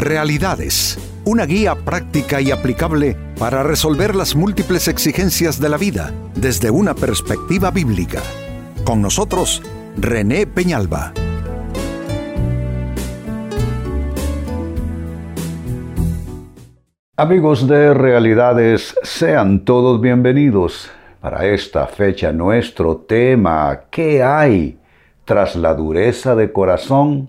Realidades, una guía práctica y aplicable para resolver las múltiples exigencias de la vida desde una perspectiva bíblica. Con nosotros, René Peñalba. Amigos de Realidades, sean todos bienvenidos. Para esta fecha nuestro tema, ¿qué hay tras la dureza de corazón?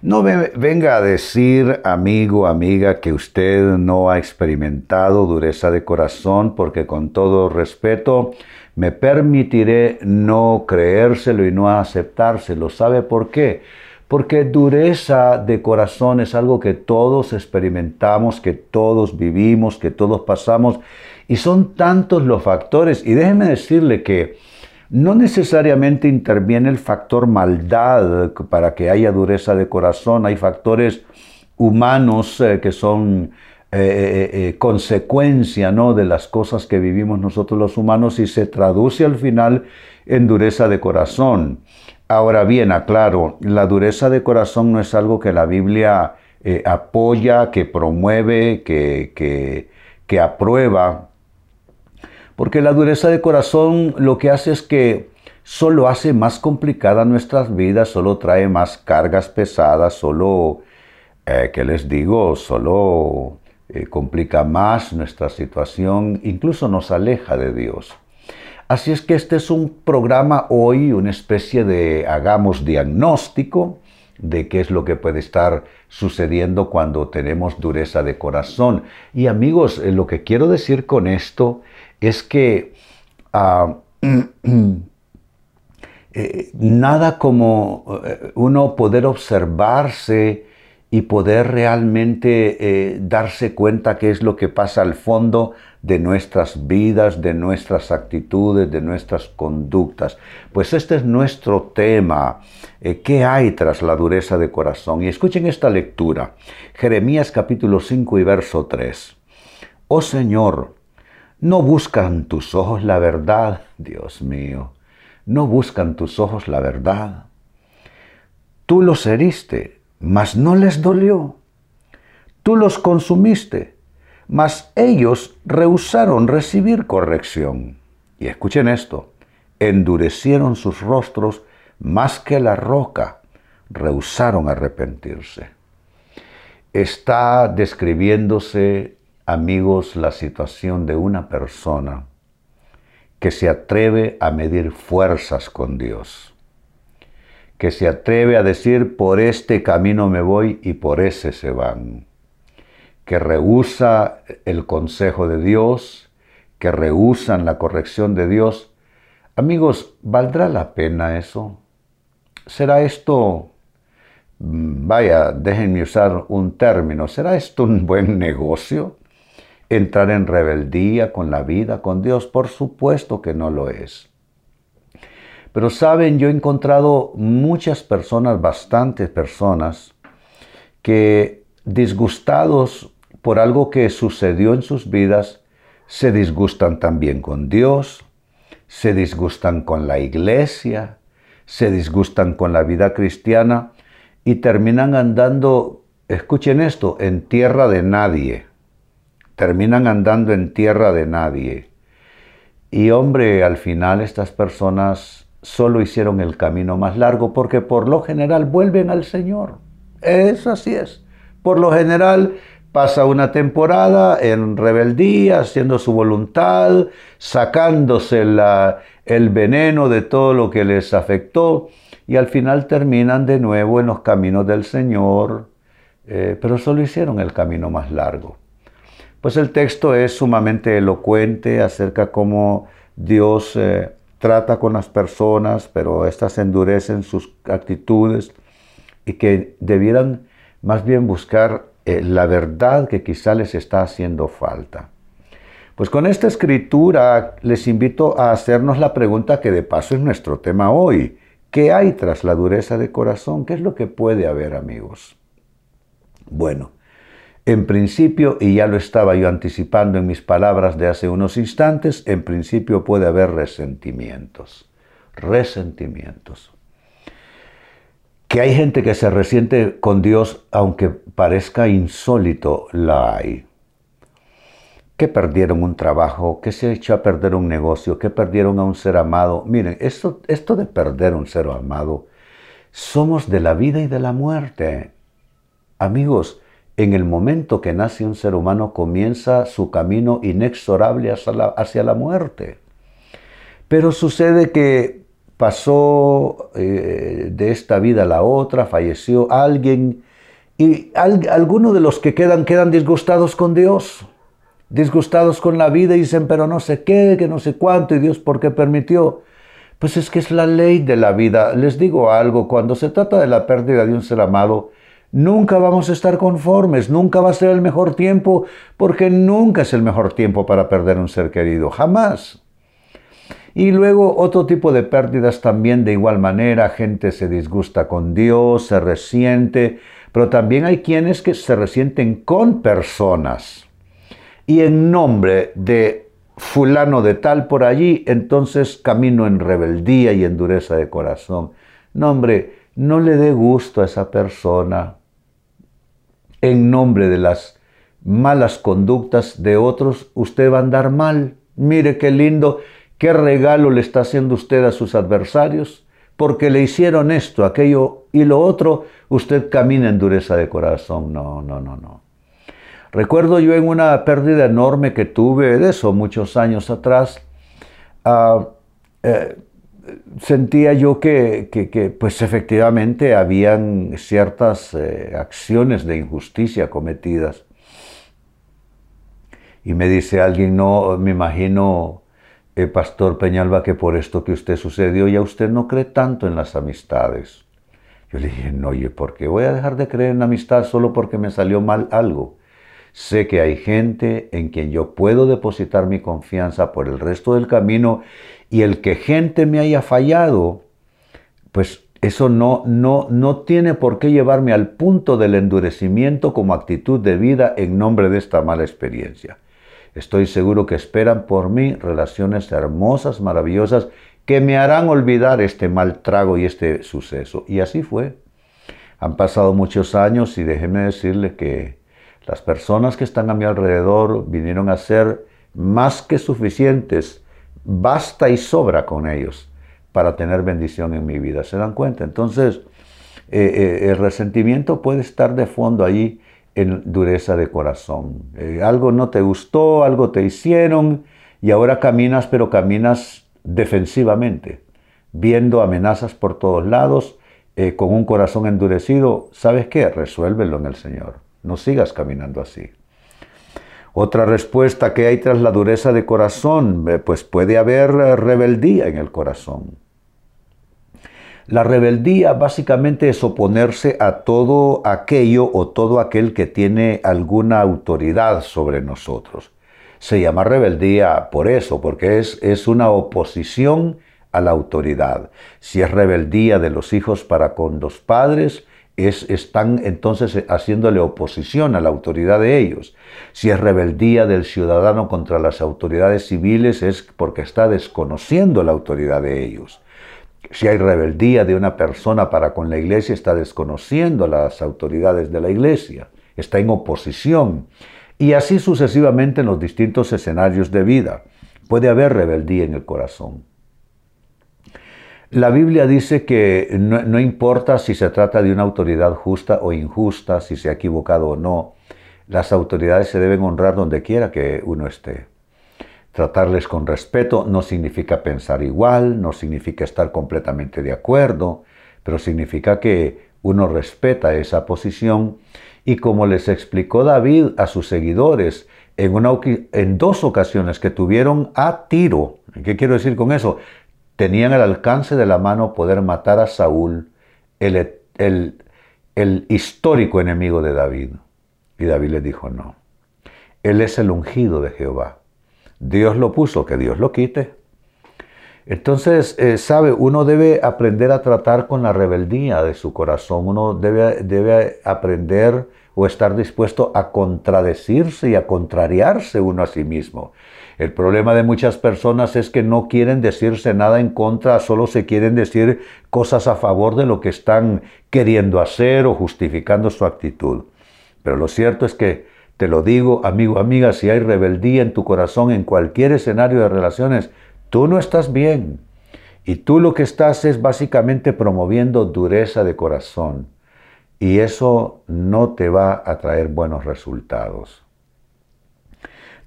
No venga a decir, amigo, amiga, que usted no ha experimentado dureza de corazón, porque con todo respeto me permitiré no creérselo y no aceptárselo. ¿Sabe por qué? Porque dureza de corazón es algo que todos experimentamos, que todos vivimos, que todos pasamos, y son tantos los factores. Y déjeme decirle que no necesariamente interviene el factor maldad para que haya dureza de corazón, hay factores humanos eh, que son eh, eh, consecuencia ¿no? de las cosas que vivimos nosotros los humanos y se traduce al final en dureza de corazón. Ahora bien, aclaro, la dureza de corazón no es algo que la Biblia apoya, que promueve, que, que, que aprueba, porque la dureza de corazón lo que hace es que solo hace más complicada nuestras vidas, solo trae más cargas pesadas, solo, eh, ¿qué les digo? Solo eh, complica más nuestra situación, incluso nos aleja de Dios. Así es que este es un programa hoy, una especie de hagamos diagnóstico de qué es lo que puede estar sucediendo cuando tenemos dureza de corazón. Y amigos, eh, lo que quiero decir con esto es que ah, eh, nada como eh, uno poder observarse y poder realmente eh, darse cuenta qué es lo que pasa al fondo de nuestras vidas, de nuestras actitudes, de nuestras conductas. Pues este es nuestro tema. ¿Qué hay tras la dureza de corazón? Y escuchen esta lectura. Jeremías capítulo 5 y verso 3. Oh Señor, no buscan tus ojos la verdad, Dios mío. No buscan tus ojos la verdad. Tú los heriste, mas no les dolió. Tú los consumiste, mas ellos rehusaron recibir corrección. Y escuchen esto, endurecieron sus rostros más que la roca, rehusaron arrepentirse. Está describiéndose amigos, la situación de una persona que se atreve a medir fuerzas con Dios, que se atreve a decir, por este camino me voy y por ese se van, que rehúsa el consejo de Dios, que rehusan la corrección de Dios. Amigos, ¿valdrá la pena eso? ¿Será esto, mm, vaya, déjenme usar un término, ¿será esto un buen negocio? Entrar en rebeldía con la vida, con Dios? Por supuesto que no lo es. Pero saben, yo he encontrado muchas personas, bastantes personas, que disgustados por algo que sucedió en sus vidas, se disgustan también con Dios, se disgustan con la iglesia, se disgustan con la vida cristiana y terminan andando, escuchen esto, en tierra de nadie terminan andando en tierra de nadie. Y hombre, al final estas personas solo hicieron el camino más largo porque por lo general vuelven al Señor. Eso así es. Por lo general pasa una temporada en rebeldía, haciendo su voluntad, sacándose el veneno de todo lo que les afectó y al final terminan de nuevo en los caminos del Señor, eh, pero solo hicieron el camino más largo. Pues el texto es sumamente elocuente acerca cómo Dios eh, trata con las personas, pero éstas endurecen sus actitudes y que debieran más bien buscar eh, la verdad que quizá les está haciendo falta. Pues con esta escritura les invito a hacernos la pregunta que de paso es nuestro tema hoy. ¿Qué hay tras la dureza de corazón? ¿Qué es lo que puede haber, amigos? Bueno, en principio, y ya lo estaba yo anticipando en mis palabras de hace unos instantes, en principio puede haber resentimientos. Resentimientos. Que hay gente que se resiente con Dios aunque parezca insólito, la hay. Que perdieron un trabajo, que se echó a perder un negocio, que perdieron a un ser amado. Miren, esto, esto de perder un ser amado, somos de la vida y de la muerte. Amigos, en el momento que nace un ser humano comienza su camino inexorable hacia la, hacia la muerte. Pero sucede que pasó eh, de esta vida a la otra, falleció alguien y algunos de los que quedan quedan disgustados con Dios, disgustados con la vida y dicen, pero no sé qué, que no sé cuánto y Dios por qué permitió. Pues es que es la ley de la vida. Les digo algo, cuando se trata de la pérdida de un ser amado, nunca vamos a estar conformes, nunca va a ser el mejor tiempo, porque nunca es el mejor tiempo para perder un ser querido, jamás. Y luego otro tipo de pérdidas también de igual manera, gente se disgusta con Dios, se resiente, pero también hay quienes que se resienten con personas. Y en nombre de fulano de tal por allí, entonces camino en rebeldía y en dureza de corazón. No, hombre, no le dé gusto a esa persona en nombre de las malas conductas de otros, usted va a andar mal. Mire qué lindo ¿Qué regalo le está haciendo usted a sus adversarios? Porque le hicieron esto, aquello y lo otro, usted camina en dureza de corazón. No, no, no, no. Recuerdo yo en una pérdida enorme que tuve de eso muchos años atrás, ah, eh, sentía yo que, pues efectivamente habían ciertas eh, acciones de injusticia cometidas. Y me dice alguien, no, me imagino eh, Pastor Peñalba, que por esto que usted sucedió ya usted no cree tanto en las amistades. Yo le dije, no, oye, ¿por qué voy a dejar de creer en amistad solo porque me salió mal algo? Sé que hay gente en quien yo puedo depositar mi confianza por el resto del camino y el que gente me haya fallado, pues eso no, no, no tiene por qué llevarme al punto del endurecimiento como actitud de vida en nombre de esta mala experiencia. Estoy seguro que esperan por mí relaciones hermosas, maravillosas, que me harán olvidar este mal trago y este suceso. Y así fue. Han pasado muchos años y déjenme decirles que las personas que están a mi alrededor vinieron a ser más que suficientes, basta y sobra con ellos para tener bendición en mi vida. ¿Se dan cuenta? Entonces, eh, eh, el resentimiento puede estar de fondo allí en dureza de corazón. Eh, algo no te gustó, algo te hicieron y ahora caminas, pero caminas defensivamente, viendo amenazas por todos lados, con un corazón endurecido. ¿Sabes qué? Resuélvelo en el Señor. No sigas caminando así. Otra respuesta que hay tras la dureza de corazón, eh, pues puede haber rebeldía en el corazón. La rebeldía básicamente es oponerse a todo aquello o todo aquel que tiene alguna autoridad sobre nosotros. Se llama rebeldía por eso, porque es, es una oposición a la autoridad. Si es rebeldía de los hijos para con los padres, es, están entonces haciéndole oposición a la autoridad de ellos. Si es rebeldía del ciudadano contra las autoridades civiles, es porque está desconociendo la autoridad de ellos. Si hay rebeldía de una persona para con la iglesia, está desconociendo las autoridades de la iglesia, está en oposición. Y así sucesivamente en los distintos escenarios de vida. Puede haber rebeldía en el corazón. La Biblia dice que no, importa si se trata de una autoridad justa o injusta, si se ha equivocado o no, las autoridades se deben honrar donde quiera que uno esté. Tratarles con respeto no significa pensar igual, no significa estar completamente de acuerdo, pero significa que uno respeta esa posición y como les explicó David a sus seguidores en, una, en dos ocasiones que tuvieron a tiro, ¿qué quiero decir con eso? Tenían al alcance de la mano poder matar a Saúl, el, histórico enemigo de David. Y David les dijo, no, él es el ungido de Jehová. Dios lo puso, que Dios lo quite. Entonces, eh, sabe, uno debe aprender a tratar con la rebeldía de su corazón, uno debe aprender o estar dispuesto a contradecirse y a contrariarse uno a sí mismo. El problema de muchas personas es que no quieren decirse nada en contra, solo se quieren decir cosas a favor de lo que están queriendo hacer o justificando su actitud. Pero lo cierto es que, te lo digo, amigo, amiga, si hay rebeldía en tu corazón en cualquier escenario de relaciones, tú no estás bien. Y tú lo que estás es básicamente promoviendo dureza de corazón. Y eso no te va a traer buenos resultados.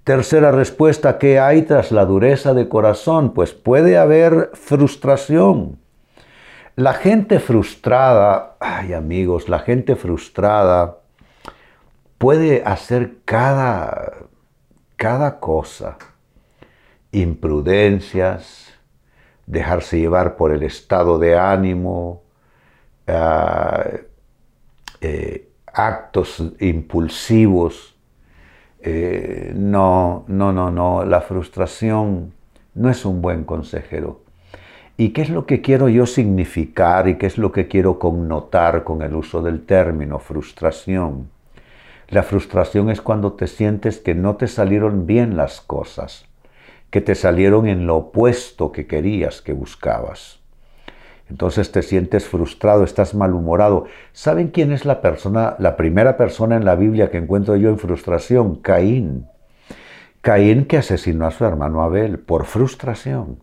Tercera respuesta, ¿qué hay tras la dureza de corazón? Pues puede haber frustración. La gente frustrada, ay amigos, la gente frustrada puede hacer cada, cada cosa. Imprudencias, dejarse llevar por el estado de ánimo, ah, eh, actos impulsivos. Eh, no, no, no, no, la frustración no es un buen consejero. ¿Y qué es lo que quiero yo significar y qué es lo que quiero connotar con el uso del término frustración? La frustración es cuando te sientes que no te salieron bien las cosas, que te salieron en lo opuesto que querías, que buscabas. Entonces te sientes frustrado, estás malhumorado. ¿Saben quién es la persona, la primera persona en la Biblia que encuentro yo en frustración? Caín. Caín que asesinó a su hermano Abel por frustración.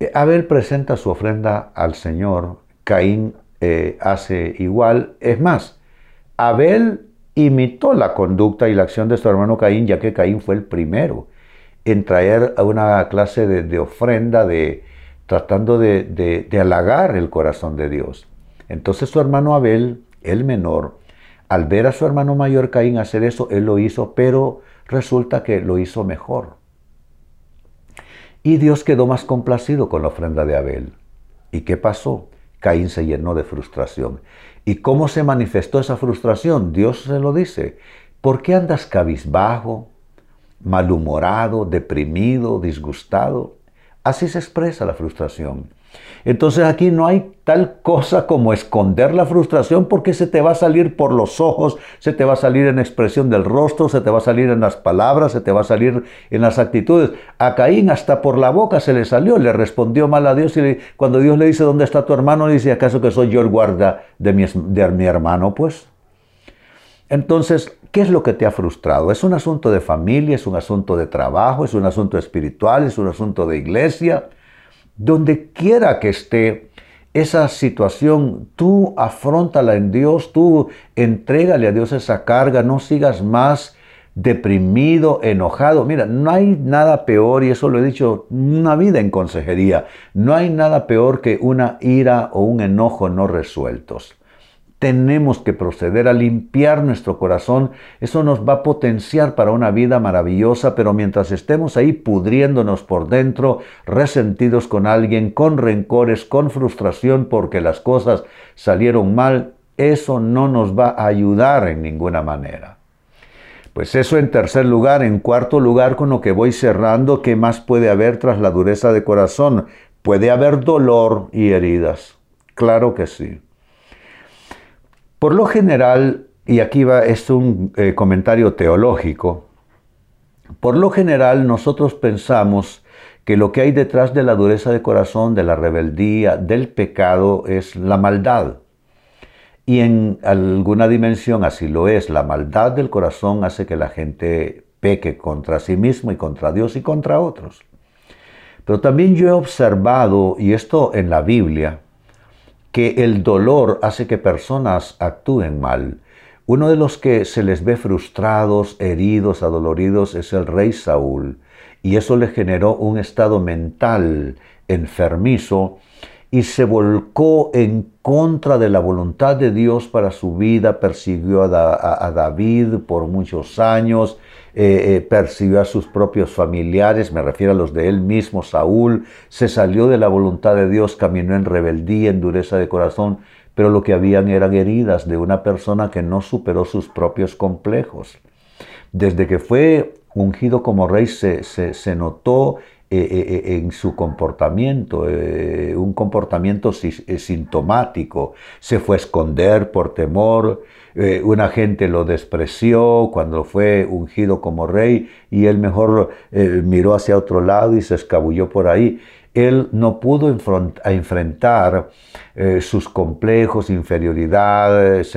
Eh, Abel presenta su ofrenda al Señor, Caín eh, hace igual. Es más, Abel imitó la conducta y la acción de su hermano Caín, ya que Caín fue el primero en traer una clase de ofrenda de, tratando de, halagar el corazón de Dios. Entonces su hermano Abel, el menor, al ver a su hermano mayor Caín hacer eso, él lo hizo, pero resulta que lo hizo mejor. Y Dios quedó más complacido con la ofrenda de Abel. ¿Y qué pasó? Caín se llenó de frustración. ¿Y cómo se manifestó esa frustración? Dios se lo dice. ¿Por qué andas cabizbajo, malhumorado, deprimido, disgustado? Así se expresa la frustración. Entonces aquí no hay tal cosa como esconder la frustración porque se te va a salir por los ojos, se te va a salir en expresión del rostro, se te va a salir en las palabras, se te va a salir en las actitudes. A Caín hasta por la boca se le salió, le respondió mal a Dios y cuando Dios le dice, ¿dónde está tu hermano? dice, ¿acaso que soy yo el guarda de mi hermano? Pues entonces, ¿qué es lo que te ha frustrado? ¿Es un asunto de familia? ¿Es un asunto de trabajo? ¿Es un asunto espiritual? ¿Es un asunto de iglesia? Donde quiera que esté esa situación, tú afrontala en Dios, tú entrégale a Dios esa carga, no sigas más deprimido, enojado. Mira, no hay nada peor, y eso lo he dicho una vida en consejería, no hay nada peor que una ira o un enojo no resueltos tenemos que proceder a limpiar nuestro corazón. Eso nos va a potenciar para una vida maravillosa, pero mientras estemos ahí pudriéndonos por dentro, resentidos con alguien, con rencores, con frustración porque las cosas salieron mal, eso no nos va a ayudar en ninguna manera. Pues eso en tercer lugar. En cuarto lugar, con lo que voy cerrando, ¿qué más puede haber tras la dureza de corazón? Puede haber dolor y heridas. Claro que sí. Por lo general, y aquí va, es un eh, comentario teológico, por lo general nosotros pensamos que lo que hay detrás de la dureza de corazón, de la rebeldía, del pecado, es la maldad. Y en alguna dimensión así lo es. La maldad del corazón hace que la gente peque contra sí mismo y contra Dios y contra otros. Pero también yo he observado, y esto en la Biblia, que el dolor hace que personas actúen mal. Uno de los que se les ve frustrados, heridos, adoloridos es el rey Saúl, y eso le generó un estado mental enfermizo y se volcó en contra de la voluntad de Dios para su vida, persiguió a, David por muchos años, eh, eh, persiguió a sus propios familiares, me refiero a los de él mismo, Saúl, se salió de la voluntad de Dios, caminó en rebeldía, en dureza de corazón, pero lo que habían eran heridas de una persona que no superó sus propios complejos. Desde que fue ungido como rey se, se, notó en su comportamiento, un comportamiento sintomático. Se fue a esconder por temor, una gente lo despreció cuando fue ungido como rey y él mejor miró hacia otro lado y se escabulló por ahí él no pudo enfrentar eh, sus complejos, inferioridades,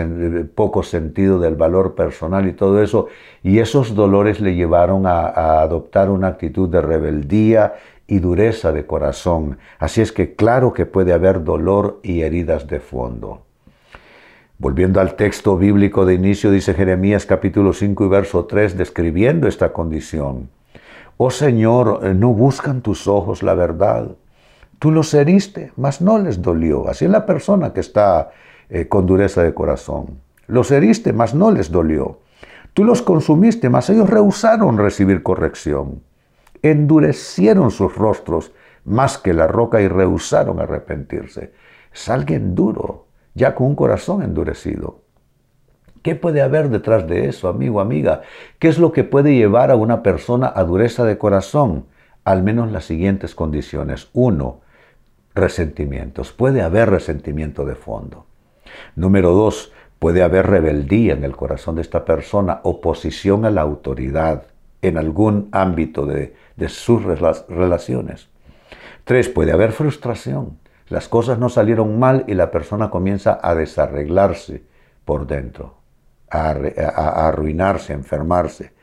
poco sentido del valor personal y todo eso, y esos dolores le llevaron a, adoptar una actitud de rebeldía y dureza de corazón. Así es que claro que puede haber dolor y heridas de fondo. Volviendo al texto bíblico de inicio, dice Jeremías capítulo 5 y verso 3, describiendo esta condición. Oh Señor, eh, no buscan tus ojos la verdad. Tú los heriste, mas no les dolió. Así es la persona que está eh, con dureza de corazón. Los heriste, mas no les dolió. Tú los consumiste, mas ellos rehusaron recibir corrección. Endurecieron sus rostros más que la roca y rehusaron arrepentirse. Es alguien duro, ya con un corazón endurecido. ¿Qué puede haber detrás de eso, amigo, amiga? ¿Qué es lo que puede llevar a una persona a dureza de corazón? Al menos las siguientes condiciones. Uno, resentimientos. Puede haber resentimiento de fondo. Número dos, puede haber rebeldía en el corazón de esta persona, oposición a la autoridad en algún ámbito de, de sus relaciones. Tres, puede haber frustración. Las cosas no salieron mal y la persona comienza a desarreglarse por dentro a, arruinarse, enfermarse.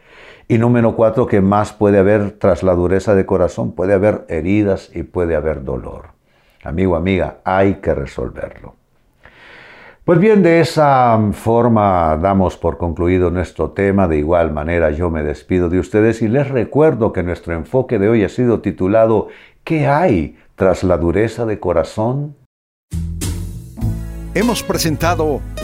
Y número cuatro, que más puede haber tras la dureza de corazón, puede haber heridas y puede haber dolor. Amigo, amiga, hay que resolverlo. Pues bien, de esa forma damos por concluido nuestro tema. De igual manera yo me despido de ustedes y les recuerdo que nuestro enfoque de hoy ha sido titulado ¿Qué hay tras la dureza de corazón? Hemos presentado